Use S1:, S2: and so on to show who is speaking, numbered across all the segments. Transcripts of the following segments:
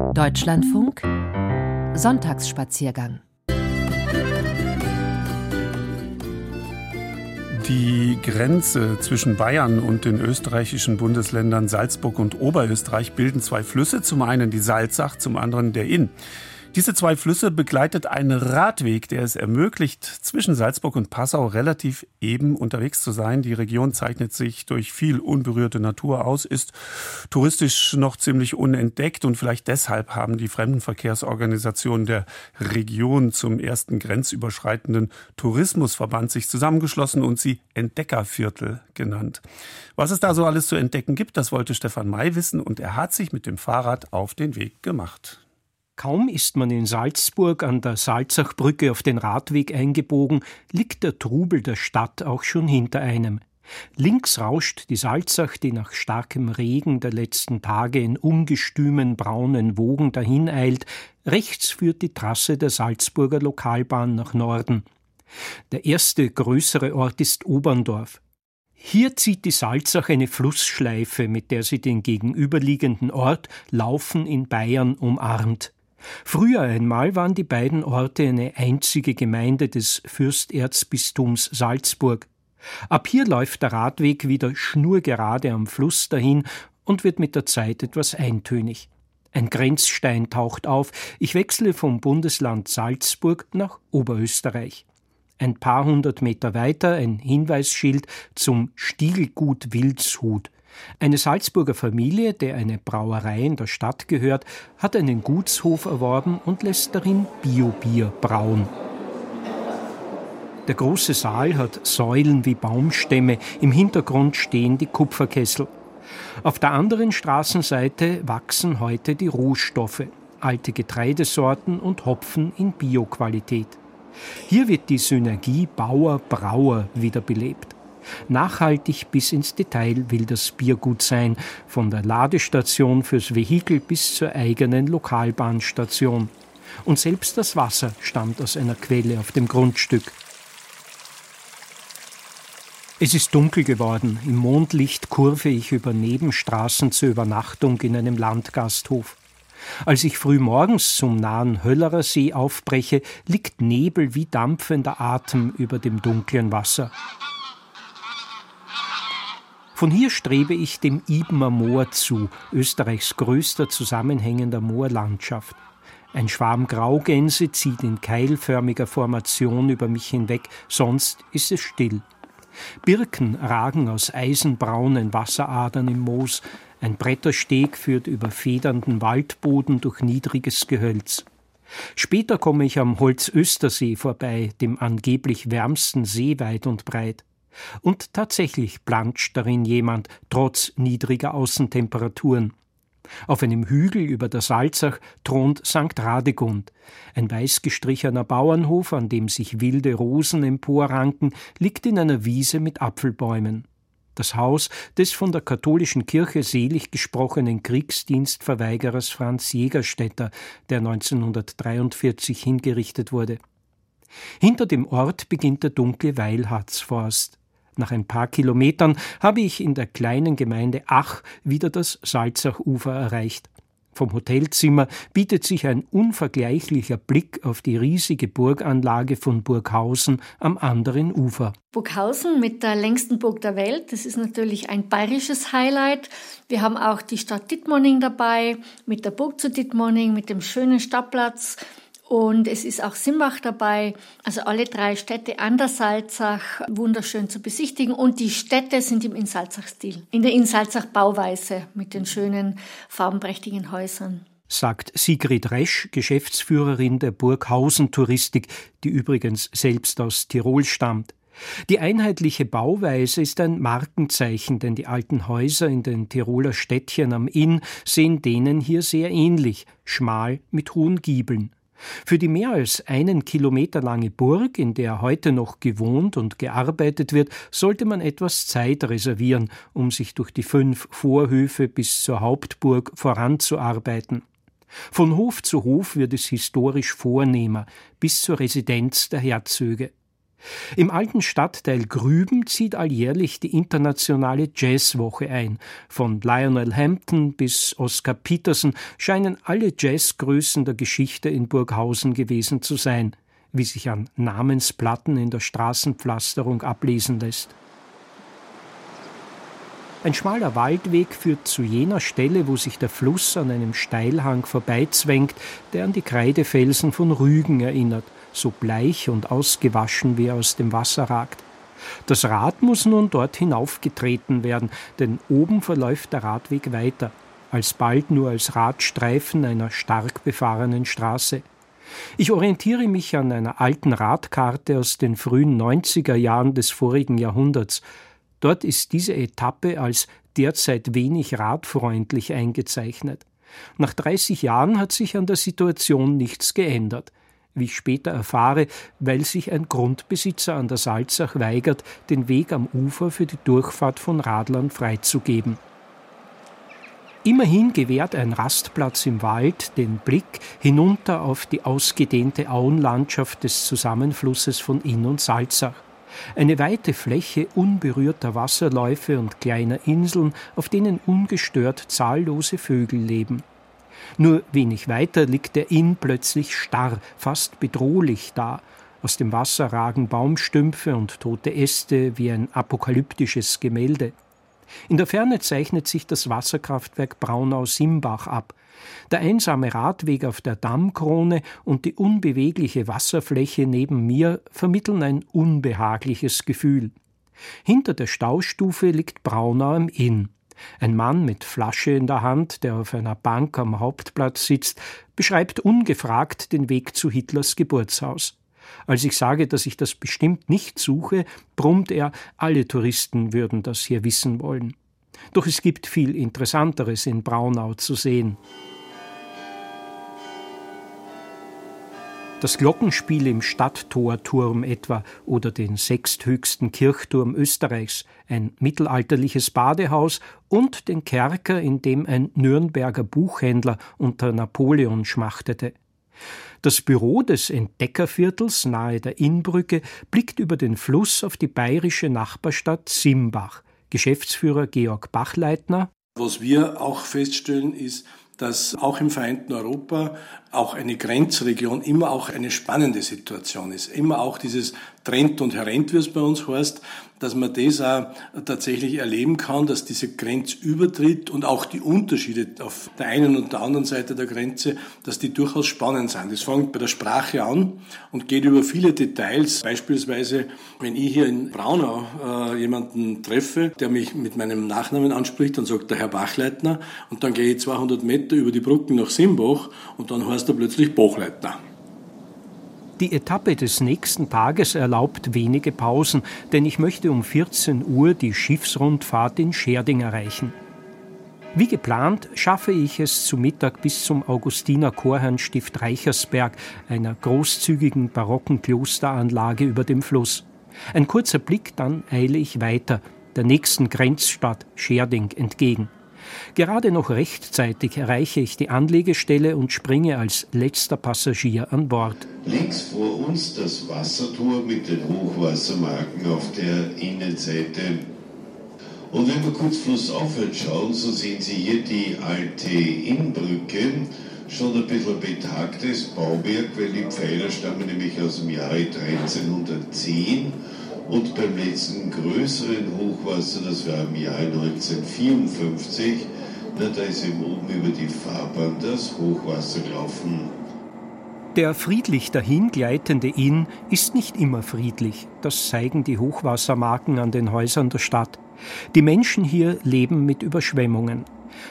S1: Deutschlandfunk Sonntagsspaziergang
S2: Die Grenze zwischen Bayern und den österreichischen Bundesländern Salzburg und Oberösterreich bilden zwei Flüsse, zum einen die Salzach, zum anderen der Inn. Diese zwei Flüsse begleitet ein Radweg, der es ermöglicht, zwischen Salzburg und Passau relativ eben unterwegs zu sein. Die Region zeichnet sich durch viel unberührte Natur aus, ist touristisch noch ziemlich unentdeckt und vielleicht deshalb haben die Fremdenverkehrsorganisationen der Region zum ersten grenzüberschreitenden Tourismusverband sich zusammengeschlossen und sie Entdeckerviertel genannt. Was es da so alles zu entdecken gibt, das wollte Stefan May wissen und er hat sich mit dem Fahrrad auf den Weg gemacht.
S3: Kaum ist man in Salzburg an der Salzachbrücke auf den Radweg eingebogen, liegt der Trubel der Stadt auch schon hinter einem. Links rauscht die Salzach, die nach starkem Regen der letzten Tage in ungestümen braunen Wogen dahineilt. Rechts führt die Trasse der Salzburger Lokalbahn nach Norden. Der erste größere Ort ist Oberndorf. Hier zieht die Salzach eine Flussschleife, mit der sie den gegenüberliegenden Ort Laufen in Bayern umarmt. Früher einmal waren die beiden Orte eine einzige Gemeinde des Fürsterzbistums Salzburg. Ab hier läuft der Radweg wieder schnurgerade am Fluss dahin und wird mit der Zeit etwas eintönig. Ein Grenzstein taucht auf, ich wechsle vom Bundesland Salzburg nach Oberösterreich. Ein paar hundert Meter weiter ein Hinweisschild zum Stiegelgut Wildshut. Eine Salzburger Familie, der eine Brauerei in der Stadt gehört, hat einen Gutshof erworben und lässt darin Biobier brauen. Der große Saal hat Säulen wie Baumstämme, im Hintergrund stehen die Kupferkessel. Auf der anderen Straßenseite wachsen heute die Rohstoffe, alte Getreidesorten und Hopfen in Bioqualität. Hier wird die Synergie Bauer-Brauer wiederbelebt. Nachhaltig bis ins Detail will das Biergut sein, von der Ladestation fürs Vehikel bis zur eigenen Lokalbahnstation. Und selbst das Wasser stammt aus einer Quelle auf dem Grundstück. Es ist dunkel geworden. Im Mondlicht kurve ich über Nebenstraßen zur Übernachtung in einem Landgasthof. Als ich früh morgens zum nahen Höllerer See aufbreche, liegt Nebel wie dampfender Atem über dem dunklen Wasser. Von hier strebe ich dem Ibener Moor zu, Österreichs größter zusammenhängender Moorlandschaft. Ein Schwarm Graugänse zieht in keilförmiger Formation über mich hinweg, sonst ist es still. Birken ragen aus eisenbraunen Wasseradern im Moos, ein Brettersteg führt über federnden Waldboden durch niedriges Gehölz. Später komme ich am Holzöstersee vorbei, dem angeblich wärmsten See weit und breit. Und tatsächlich planscht darin jemand, trotz niedriger Außentemperaturen. Auf einem Hügel über der Salzach thront St. Radegund. Ein weiß gestrichener Bauernhof, an dem sich wilde Rosen emporranken, liegt in einer Wiese mit Apfelbäumen. Das Haus des von der katholischen Kirche selig gesprochenen Kriegsdienstverweigerers Franz Jägerstätter, der 1943 hingerichtet wurde. Hinter dem Ort beginnt der dunkle Weilharzforst. Nach ein paar Kilometern habe ich in der kleinen Gemeinde Ach wieder das Salzachufer erreicht. Vom Hotelzimmer bietet sich ein unvergleichlicher Blick auf die riesige Burganlage von Burghausen am anderen Ufer.
S4: Burghausen mit der längsten Burg der Welt, das ist natürlich ein bayerisches Highlight. Wir haben auch die Stadt Dittmoning dabei, mit der Burg zu Dittmoning, mit dem schönen Stadtplatz, und es ist auch Simbach dabei. Also alle drei Städte an der Salzach wunderschön zu besichtigen. Und die Städte sind im Insalzach-Stil. In der Insalzach-Bauweise mit den schönen farbenprächtigen Häusern
S3: sagt Sigrid Resch, Geschäftsführerin der Burghausen Touristik, die übrigens selbst aus Tirol stammt. Die einheitliche Bauweise ist ein Markenzeichen, denn die alten Häuser in den Tiroler Städtchen am Inn sehen denen hier sehr ähnlich, schmal mit hohen Giebeln. Für die mehr als einen Kilometer lange Burg, in der heute noch gewohnt und gearbeitet wird, sollte man etwas Zeit reservieren, um sich durch die fünf Vorhöfe bis zur Hauptburg voranzuarbeiten. Von Hof zu Hof wird es historisch vornehmer, bis zur Residenz der Herzöge. Im alten Stadtteil Grüben zieht alljährlich die internationale Jazzwoche ein. Von Lionel Hampton bis Oscar Peterson scheinen alle Jazzgrößen der Geschichte in Burghausen gewesen zu sein, wie sich an Namensplatten in der Straßenpflasterung ablesen lässt. Ein schmaler Waldweg führt zu jener Stelle, wo sich der Fluss an einem Steilhang vorbeizwängt, der an die Kreidefelsen von Rügen erinnert – so bleich und ausgewaschen wie er aus dem Wasser ragt. Das Rad muss nun dort hinaufgetreten werden, denn oben verläuft der Radweg weiter, alsbald nur als Radstreifen einer stark befahrenen Straße. Ich orientiere mich an einer alten Radkarte aus den frühen 90er Jahren des vorigen Jahrhunderts. Dort ist diese Etappe als derzeit wenig radfreundlich eingezeichnet. Nach 30 Jahren hat sich an der Situation nichts geändert wie ich später erfahre, weil sich ein Grundbesitzer an der Salzach weigert, den Weg am Ufer für die Durchfahrt von Radlern freizugeben. Immerhin gewährt ein Rastplatz im Wald den Blick hinunter auf die ausgedehnte Auenlandschaft des Zusammenflusses von Inn und Salzach. Eine weite Fläche unberührter Wasserläufe und kleiner Inseln, auf denen ungestört zahllose Vögel leben. Nur wenig weiter liegt der Inn plötzlich starr, fast bedrohlich da. Aus dem Wasser ragen Baumstümpfe und tote Äste wie ein apokalyptisches Gemälde. In der Ferne zeichnet sich das Wasserkraftwerk Braunau-Simbach ab. Der einsame Radweg auf der Dammkrone und die unbewegliche Wasserfläche neben mir vermitteln ein unbehagliches Gefühl. Hinter der Staustufe liegt Braunau am Inn. Ein Mann mit Flasche in der Hand, der auf einer Bank am Hauptplatz sitzt, beschreibt ungefragt den Weg zu Hitlers Geburtshaus. Als ich sage, dass ich das bestimmt nicht suche, brummt er, alle Touristen würden das hier wissen wollen. Doch es gibt viel Interessanteres in Braunau zu sehen. Das Glockenspiel im Stadttorturm etwa oder den sechsthöchsten Kirchturm Österreichs, ein mittelalterliches Badehaus und den Kerker, in dem ein Nürnberger Buchhändler unter Napoleon schmachtete. Das Büro des Entdeckerviertels nahe der Innbrücke blickt über den Fluss auf die bayerische Nachbarstadt Simbach. Geschäftsführer Georg Bachleitner.
S1: Was wir auch feststellen, ist, dass auch im vereinten Europa auch eine Grenzregion immer auch eine spannende Situation ist. Immer auch dieses Trend und Herent, wie es bei uns heißt, dass man das auch tatsächlich erleben kann, dass diese Grenzübertritt und auch die Unterschiede auf der einen und der anderen Seite der Grenze, dass die durchaus spannend sind. Das fängt bei der Sprache an und geht über viele Details. Beispielsweise, wenn ich hier in Braunau äh, jemanden treffe, der mich mit meinem Nachnamen anspricht, dann sagt der Herr Bachleitner und dann gehe ich 200 Meter über die Brücken nach Simbach und dann heißt er plötzlich Bachleitner.
S3: Die Etappe des nächsten Tages erlaubt wenige Pausen, denn ich möchte um 14 Uhr die Schiffsrundfahrt in Scherding erreichen. Wie geplant schaffe ich es zu Mittag bis zum Augustiner Chorherrnstift Reichersberg, einer großzügigen barocken Klosteranlage über dem Fluss. Ein kurzer Blick, dann eile ich weiter, der nächsten Grenzstadt Scherding entgegen. Gerade noch rechtzeitig erreiche ich die Anlegestelle und springe als letzter Passagier an Bord.
S5: Links vor uns das Wassertor mit den Hochwassermarken auf der Innenseite. Und wenn wir kurz flussaufwärts schauen, so sehen Sie hier die alte Innbrücke, schon ein bisschen betagtes Bauwerk, weil die Pfeiler stammen nämlich aus dem Jahre 1310 und beim letzten größeren Hochwasser, das war im Jahr 1954, na, da ist eben oben über die Fahrbahn das Hochwasser gelaufen.
S3: Der friedlich dahingleitende Inn ist nicht immer friedlich. Das zeigen die Hochwassermarken an den Häusern der Stadt. Die Menschen hier leben mit Überschwemmungen.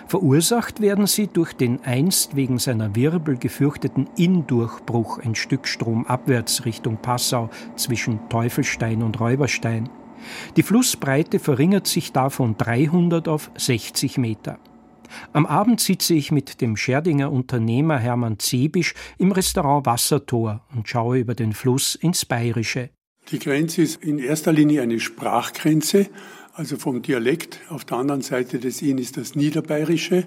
S3: Verursacht werden sie durch den einst wegen seiner Wirbel gefürchteten Inndurchbruch ein Stück stromabwärts Richtung Passau zwischen Teufelstein und Räuberstein. Die Flussbreite verringert sich da von 300 auf 60 Meter. Am Abend sitze ich mit dem Scherdinger Unternehmer Hermann Zebisch im Restaurant Wassertor und schaue über den Fluss ins Bayerische.
S6: Die Grenze ist in erster Linie eine Sprachgrenze also vom Dialekt. Auf der anderen Seite des Inn ist das Niederbayerische,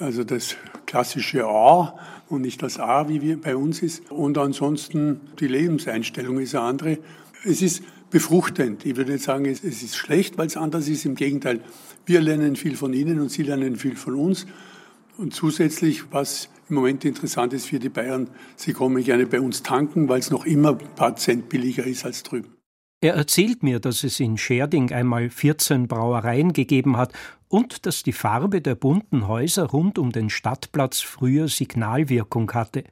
S6: also das klassische A und nicht das A, wie wir bei uns ist. Und ansonsten die Lebenseinstellung ist eine andere. es ist befruchtend. Ich würde nicht sagen, es ist schlecht, weil es anders ist. Im Gegenteil, wir lernen viel von Ihnen und Sie lernen viel von uns. Und zusätzlich, was im Moment interessant ist für die Bayern, sie kommen gerne bei uns tanken, weil es noch immer ein paar Cent billiger ist als drüben.
S3: Er erzählt mir, dass es in Scherding einmal 14 Brauereien gegeben hat und dass die Farbe der bunten Häuser rund um den Stadtplatz früher Signalwirkung hatte.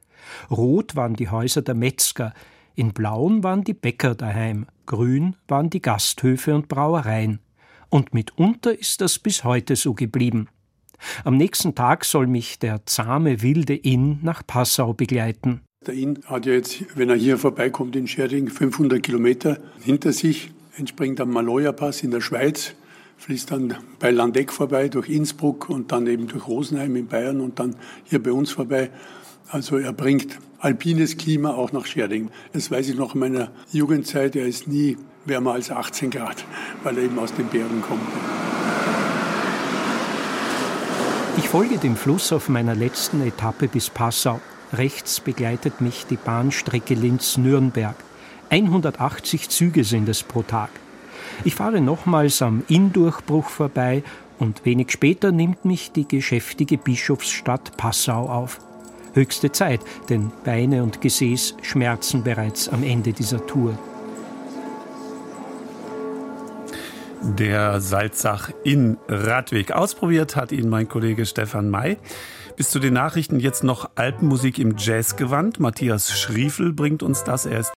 S3: Rot waren die Häuser der Metzger, in blauen waren die Bäcker daheim, grün waren die Gasthöfe und Brauereien. Und mitunter ist das bis heute so geblieben. Am nächsten Tag soll mich der zahme wilde Inn nach Passau begleiten.
S6: Der Inn hat ja jetzt, wenn er hier vorbeikommt in Scherding, 500 Kilometer hinter sich, entspringt am Maloja-Pass in der Schweiz, fließt dann bei Landeck vorbei, durch Innsbruck und dann eben durch Rosenheim in Bayern und dann hier bei uns vorbei. Also er bringt alpines Klima auch nach Scherding. Das weiß ich noch in meiner Jugendzeit, er ist nie wärmer als 18 Grad, weil er eben aus den Bergen kommt.
S3: Ich folge dem Fluss auf meiner letzten Etappe bis Passau. Rechts begleitet mich die Bahnstrecke Linz-Nürnberg. 180 Züge sind es pro Tag. Ich fahre nochmals am Inndurchbruch vorbei und wenig später nimmt mich die geschäftige Bischofsstadt Passau auf. Höchste Zeit, denn Beine und Gesäß schmerzen bereits am Ende dieser Tour.
S2: Der Salzach in Radweg. Ausprobiert hat ihn mein Kollege Stefan May. Bis zu den Nachrichten jetzt noch Alpenmusik im Jazzgewand. Matthias Schriefel bringt uns das. Er ist